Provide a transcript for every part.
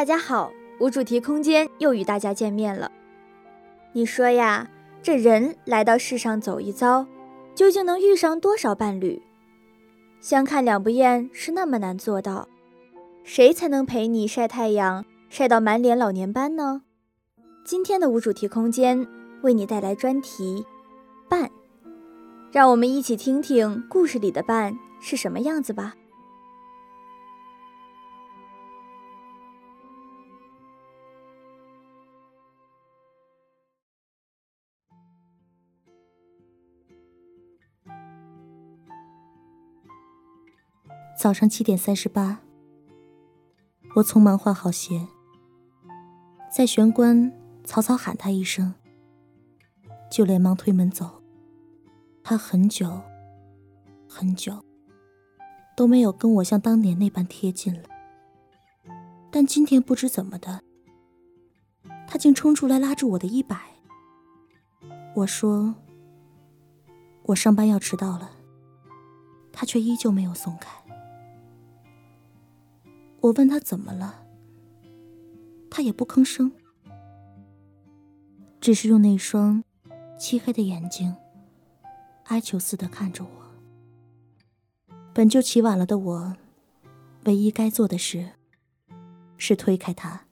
大家好，无主题空间又与大家见面了。你说呀，这人来到世上走一遭，究竟能遇上多少伴侣？相看两不厌是那么难做到，谁才能陪你晒太阳晒到满脸老年斑呢？今天的无主题空间为你带来专题伴，让我们一起听听故事里的伴是什么样子吧。早上七点三十八，我匆忙换好鞋，在玄关草草喊他一声，就连忙推门走。他很久很久都没有跟我像当年那般贴近了，但今天不知怎么的，他竟冲出来拉住我的衣摆。我说：“我上班要迟到了。”他却依旧没有松开。我问他怎么了，他也不吭声，只是用那双漆黑的眼睛哀求似的看着我。本就起晚了的我，唯一该做的事是推开他，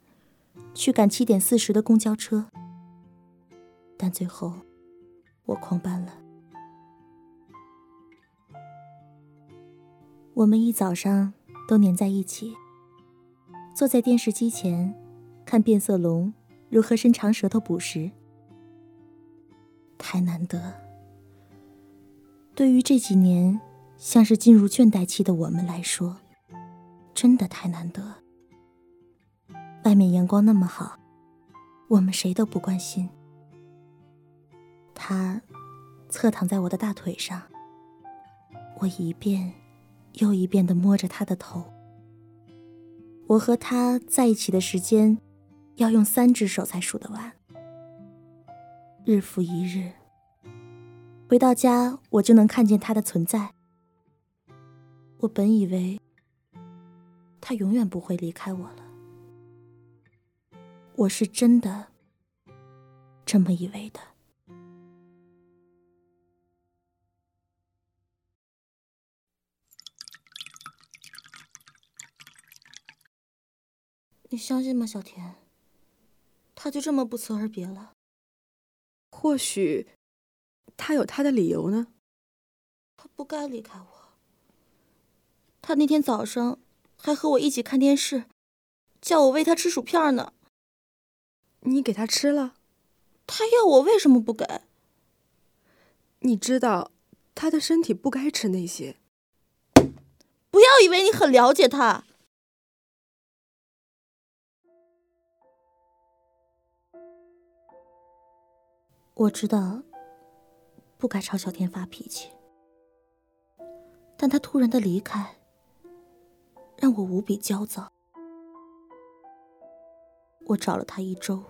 去赶七点四十的公交车。但最后，我狂奔了。我们一早上都黏在一起。坐在电视机前，看变色龙如何伸长舌头捕食，太难得。对于这几年像是进入倦怠期的我们来说，真的太难得。外面阳光那么好，我们谁都不关心。他侧躺在我的大腿上，我一遍又一遍的摸着他的头。我和他在一起的时间，要用三只手才数得完。日复一日，回到家我就能看见他的存在。我本以为他永远不会离开我了，我是真的这么以为的。你相信吗，小田？他就这么不辞而别了？或许他有他的理由呢。他不该离开我。他那天早上还和我一起看电视，叫我喂他吃薯片呢。你给他吃了？他要我为什么不给？你知道他的身体不该吃那些。不要以为你很了解他。我知道不该朝小天发脾气，但他突然的离开让我无比焦躁。我找了他一周，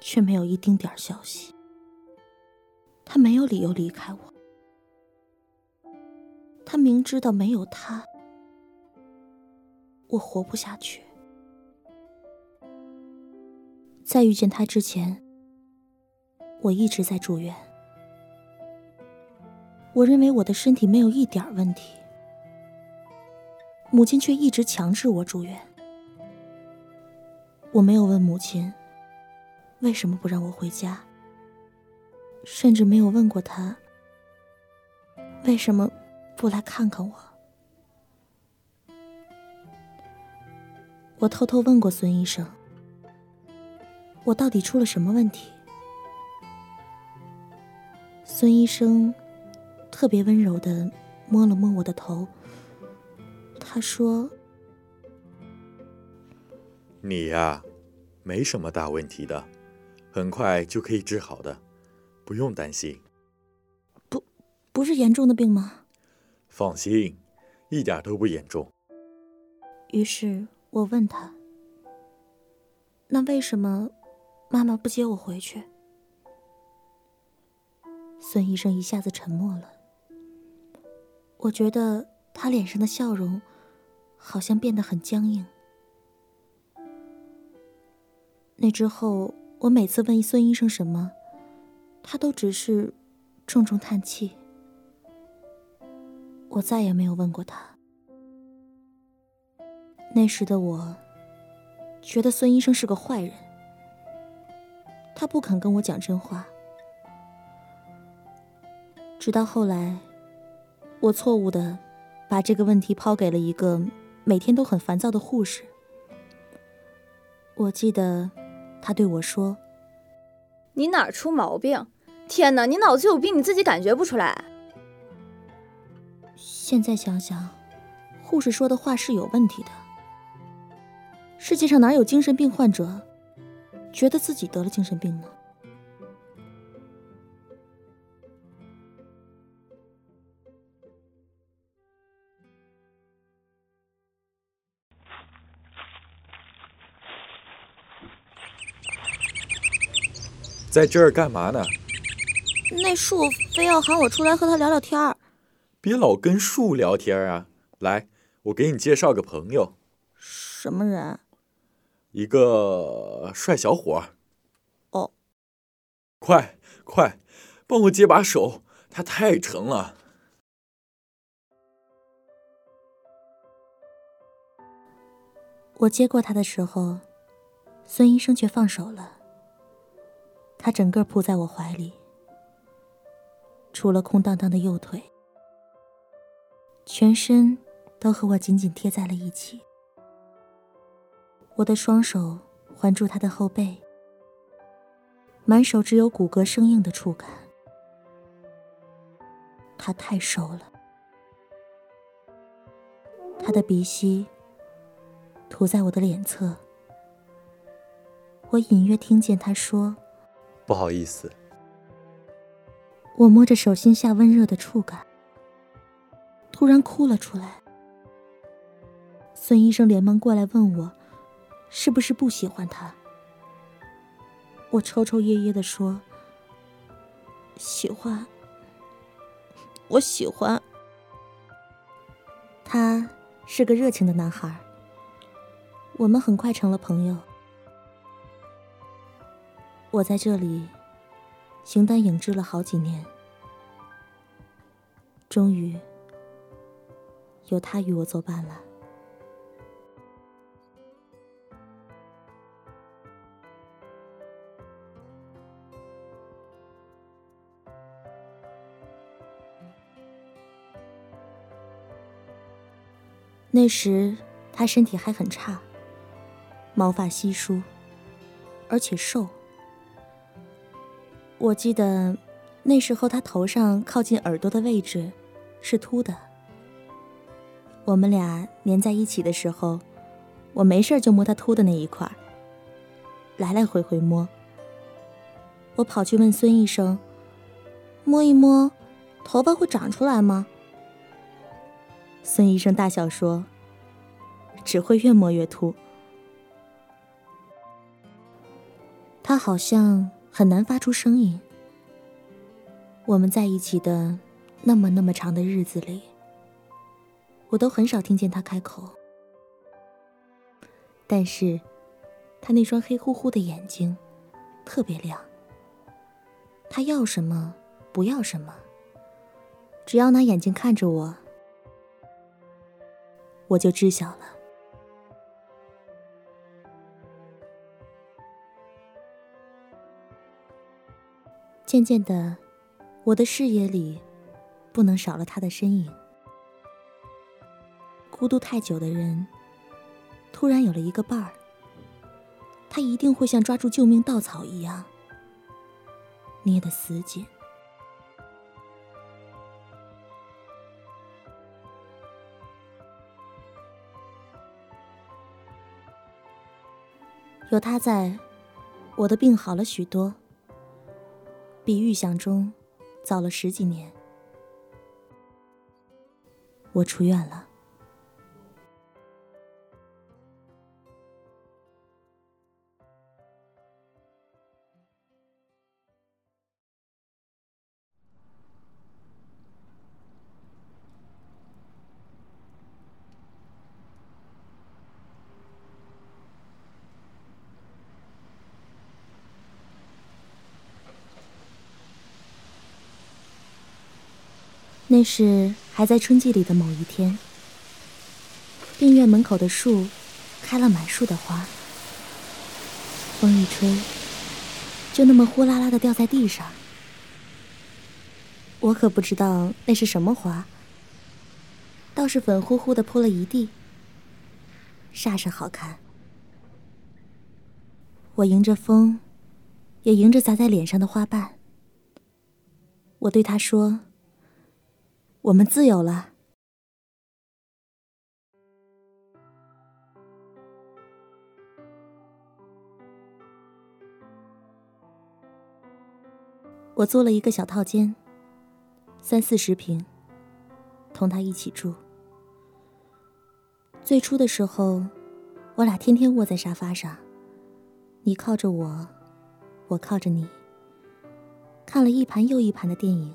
却没有一丁点消息。他没有理由离开我，他明知道没有他我活不下去。在遇见他之前。我一直在住院，我认为我的身体没有一点问题，母亲却一直强制我住院。我没有问母亲为什么不让我回家，甚至没有问过她为什么不来看看我。我偷偷问过孙医生，我到底出了什么问题？孙医生特别温柔的摸了摸我的头，他说：“你呀，没什么大问题的，很快就可以治好的，不用担心。不，不是严重的病吗？放心，一点都不严重。”于是我问他：“那为什么妈妈不接我回去？”孙医生一下子沉默了。我觉得他脸上的笑容好像变得很僵硬。那之后，我每次问孙医生什么，他都只是重重叹气。我再也没有问过他。那时的我，觉得孙医生是个坏人，他不肯跟我讲真话。直到后来，我错误的把这个问题抛给了一个每天都很烦躁的护士。我记得，他对我说：“你哪儿出毛病？天哪，你脑子有病，你自己感觉不出来？”现在想想，护士说的话是有问题的。世界上哪有精神病患者觉得自己得了精神病呢？在这儿干嘛呢？那树非要喊我出来和他聊聊天儿。别老跟树聊天啊！来，我给你介绍个朋友。什么人？一个帅小伙。哦。快快，帮我接把手，他太沉了。我接过他的时候，孙医生却放手了。他整个扑在我怀里，除了空荡荡的右腿，全身都和我紧紧贴在了一起。我的双手环住他的后背，满手只有骨骼生硬的触感。他太瘦了，他的鼻息涂在我的脸侧，我隐约听见他说。不好意思，我摸着手心下温热的触感，突然哭了出来。孙医生连忙过来问我，是不是不喜欢他？我抽抽噎噎的说：“喜欢，我喜欢。”他是个热情的男孩，我们很快成了朋友。我在这里形单影只了好几年，终于有他与我作伴了。那时他身体还很差，毛发稀疏，而且瘦。我记得那时候他头上靠近耳朵的位置是秃的。我们俩粘在一起的时候，我没事就摸他秃的那一块来来回回摸。我跑去问孙医生：“摸一摸，头发会长出来吗？”孙医生大笑说：“只会越摸越秃。”他好像。很难发出声音。我们在一起的那么那么长的日子里，我都很少听见他开口。但是，他那双黑乎乎的眼睛特别亮。他要什么，不要什么，只要拿眼睛看着我，我就知晓了。渐渐的，我的视野里不能少了他的身影。孤独太久的人，突然有了一个伴儿，他一定会像抓住救命稻草一样捏得死紧。有他在，我的病好了许多。比预想中早了十几年，我出院了。那是还在春季里的某一天，病院门口的树开了满树的花，风一吹，就那么呼啦啦的掉在地上。我可不知道那是什么花，倒是粉乎乎的铺了一地，煞是好看。我迎着风，也迎着砸在脸上的花瓣。我对他说。我们自由了。我租了一个小套间，三四十平，同他一起住。最初的时候，我俩天天卧在沙发上，你靠着我，我靠着你，看了一盘又一盘的电影。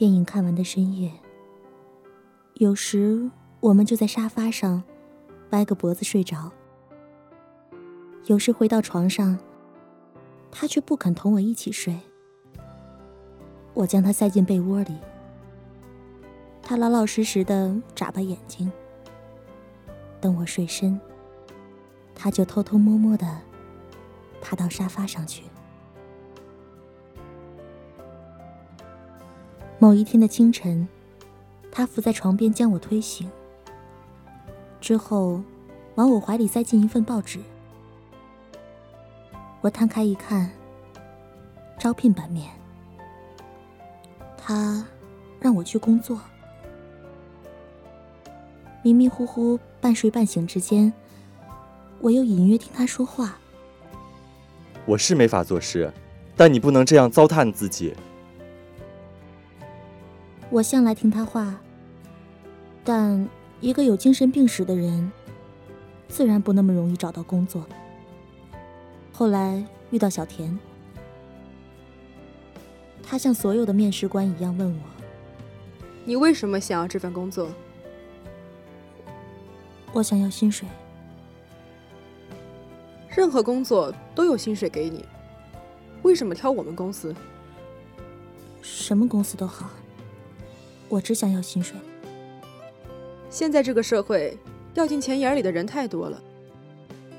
电影看完的深夜，有时我们就在沙发上歪个脖子睡着；有时回到床上，他却不肯同我一起睡。我将他塞进被窝里，他老老实实的眨巴眼睛。等我睡深，他就偷偷摸摸的爬到沙发上去。某一天的清晨，他伏在床边将我推醒，之后往我怀里塞进一份报纸。我摊开一看，招聘版面。他让我去工作。迷迷糊糊、半睡半醒之间，我又隐约听他说话：“我是没法做事，但你不能这样糟蹋你自己。”我向来听他话，但一个有精神病史的人，自然不那么容易找到工作。后来遇到小田，他像所有的面试官一样问我：“你为什么想要这份工作？”我想要薪水。任何工作都有薪水给你，为什么挑我们公司？什么公司都好。我只想要薪水。现在这个社会，掉进钱眼里的人太多了，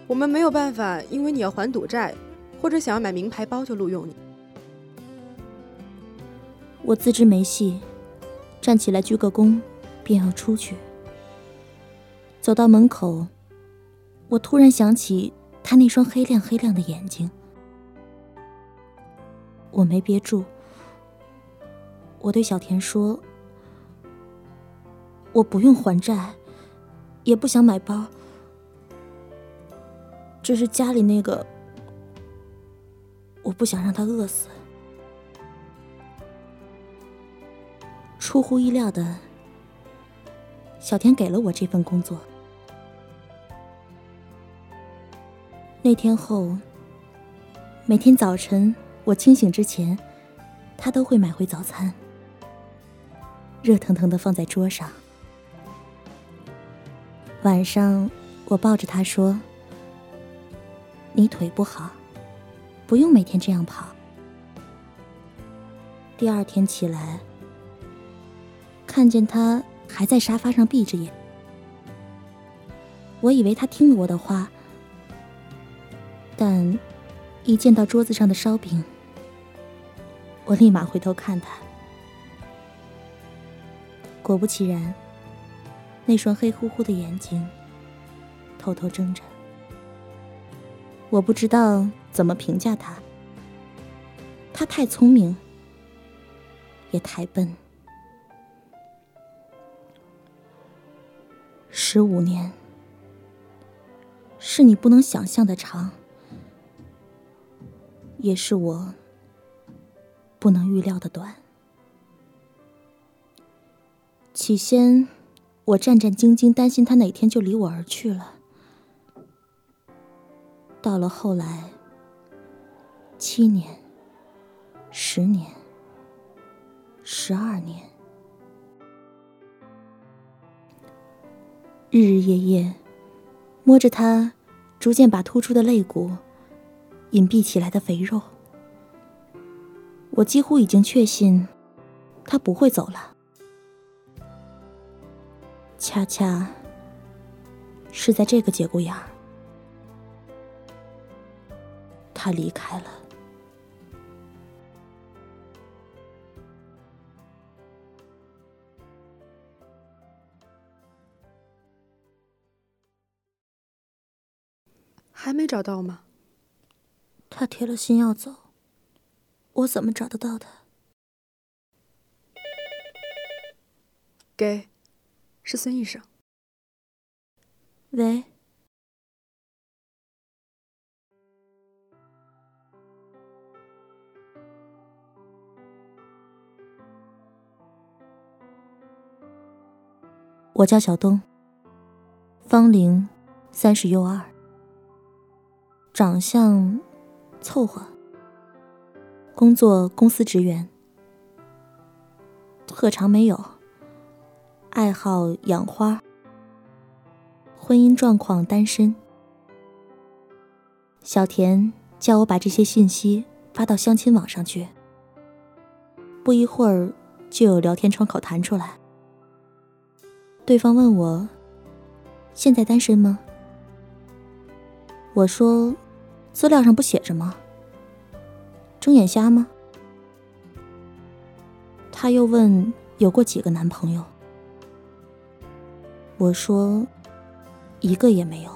我们没有办法，因为你要还赌债，或者想要买名牌包就录用你。我自知没戏，站起来鞠个躬，便要出去。走到门口，我突然想起他那双黑亮黑亮的眼睛，我没憋住，我对小田说。我不用还债，也不想买包，只是家里那个，我不想让他饿死。出乎意料的，小田给了我这份工作。那天后，每天早晨我清醒之前，他都会买回早餐，热腾腾的放在桌上。晚上，我抱着他说：“你腿不好，不用每天这样跑。”第二天起来，看见他还在沙发上闭着眼，我以为他听了我的话，但一见到桌子上的烧饼，我立马回头看他，果不其然。那双黑乎乎的眼睛，偷偷睁着。我不知道怎么评价他。他太聪明，也太笨。十五年，是你不能想象的长，也是我不能预料的短。起先。我战战兢兢，担心他哪天就离我而去了。到了后来，七年、十年、十二年，日日夜夜摸着他逐渐把突出的肋骨隐蔽起来的肥肉，我几乎已经确信他不会走了。恰恰是在这个节骨眼儿，他离开了。还没找到吗？他铁了心要走，我怎么找得到他？给，是孙医生。喂，我叫小东，芳龄三十又二，长相凑合，工作公司职员，特长没有，爱好养花。婚姻状况单身。小田叫我把这些信息发到相亲网上去。不一会儿，就有聊天窗口弹出来。对方问我：“现在单身吗？”我说：“资料上不写着吗？睁眼瞎吗？”他又问：“有过几个男朋友？”我说。一个也没有。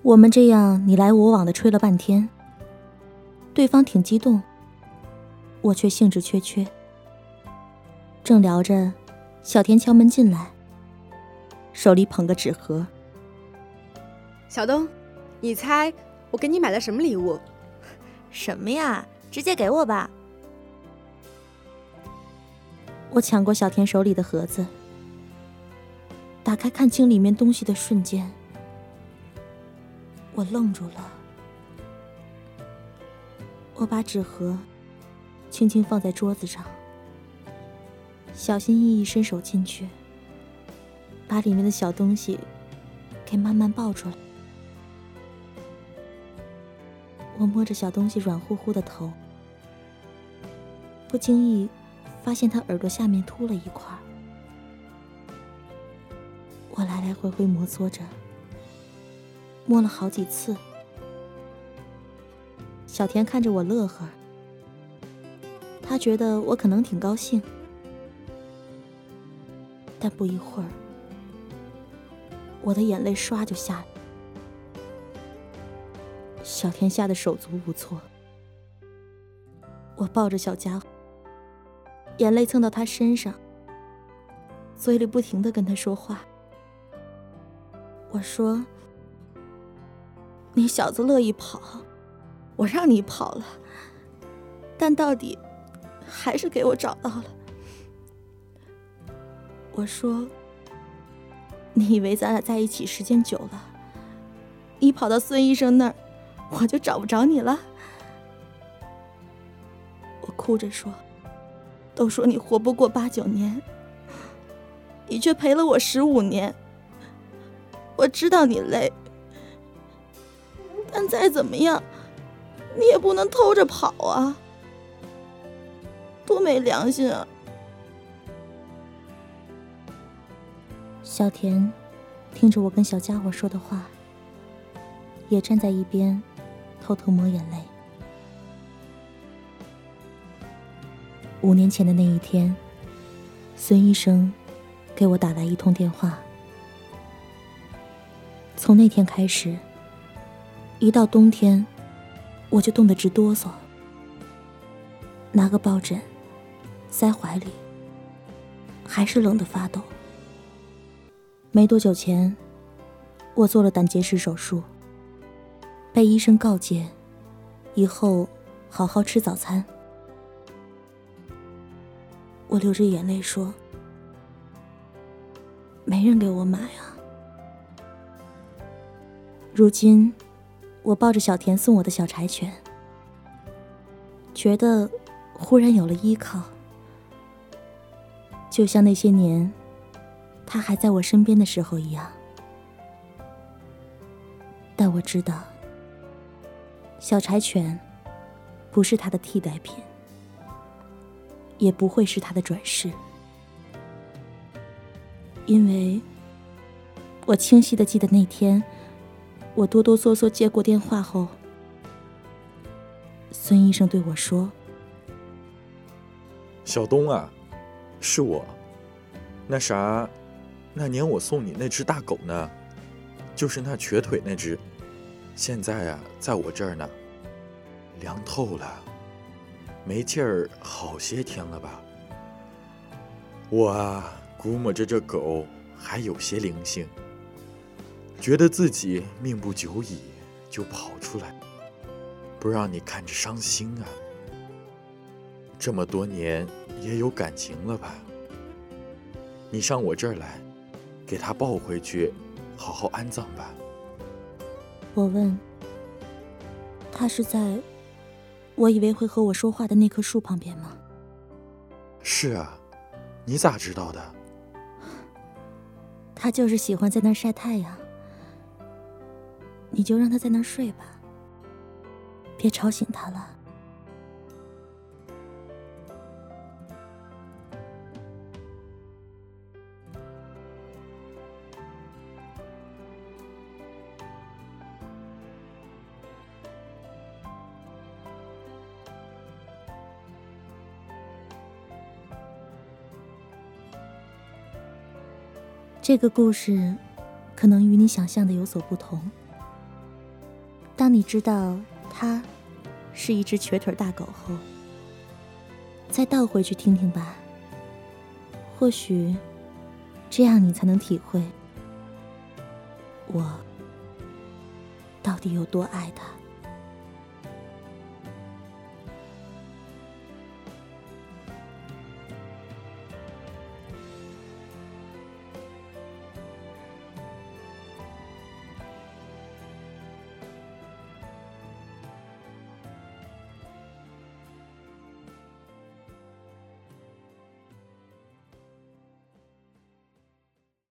我们这样你来我往的吹了半天，对方挺激动，我却兴致缺缺。正聊着，小田敲门进来，手里捧个纸盒。小东，你猜我给你买了什么礼物？什么呀？直接给我吧。我抢过小田手里的盒子。打开看清里面东西的瞬间，我愣住了。我把纸盒轻轻放在桌子上，小心翼翼伸手进去，把里面的小东西给慢慢抱出来。我摸着小东西软乎乎的头，不经意发现他耳朵下面凸了一块。我来来回回摩挲着，摸了好几次。小田看着我乐呵，他觉得我可能挺高兴。但不一会儿，我的眼泪唰就下来。小田吓得手足无措。我抱着小家伙，眼泪蹭到他身上，嘴里不停的跟他说话。我说：“你小子乐意跑，我让你跑了，但到底还是给我找到了。”我说：“你以为咱俩在一起时间久了，你跑到孙医生那儿，我就找不着你了？”我哭着说：“都说你活不过八九年，你却陪了我十五年。”我知道你累，但再怎么样，你也不能偷着跑啊！多没良心啊！小田听着我跟小家伙说的话，也站在一边，偷偷抹眼泪。五年前的那一天，孙医生给我打来一通电话。从那天开始，一到冬天，我就冻得直哆嗦。拿个抱枕塞怀里，还是冷得发抖。没多久前，我做了胆结石手术，被医生告诫，以后好好吃早餐。我流着眼泪说：“没人给我买啊。”如今，我抱着小田送我的小柴犬，觉得忽然有了依靠，就像那些年他还在我身边的时候一样。但我知道，小柴犬不是他的替代品。也不会是他的转世，因为我清晰的记得那天，我哆哆嗦嗦接过电话后，孙医生对我说：“小东啊，是我。那啥，那年我送你那只大狗呢，就是那瘸腿那只，现在啊，在我这儿呢，凉透了。”没劲儿，好些天了吧？我啊，估摸着这狗还有些灵性，觉得自己命不久矣，就跑出来，不让你看着伤心啊。这么多年也有感情了吧？你上我这儿来，给他抱回去，好好安葬吧。我问，他是在？我以为会和我说话的那棵树旁边吗？是啊，你咋知道的？他就是喜欢在那儿晒太阳。你就让他在那儿睡吧，别吵醒他了。这个故事可能与你想象的有所不同。当你知道它是一只瘸腿大狗后，再倒回去听听吧。或许这样你才能体会我到底有多爱他。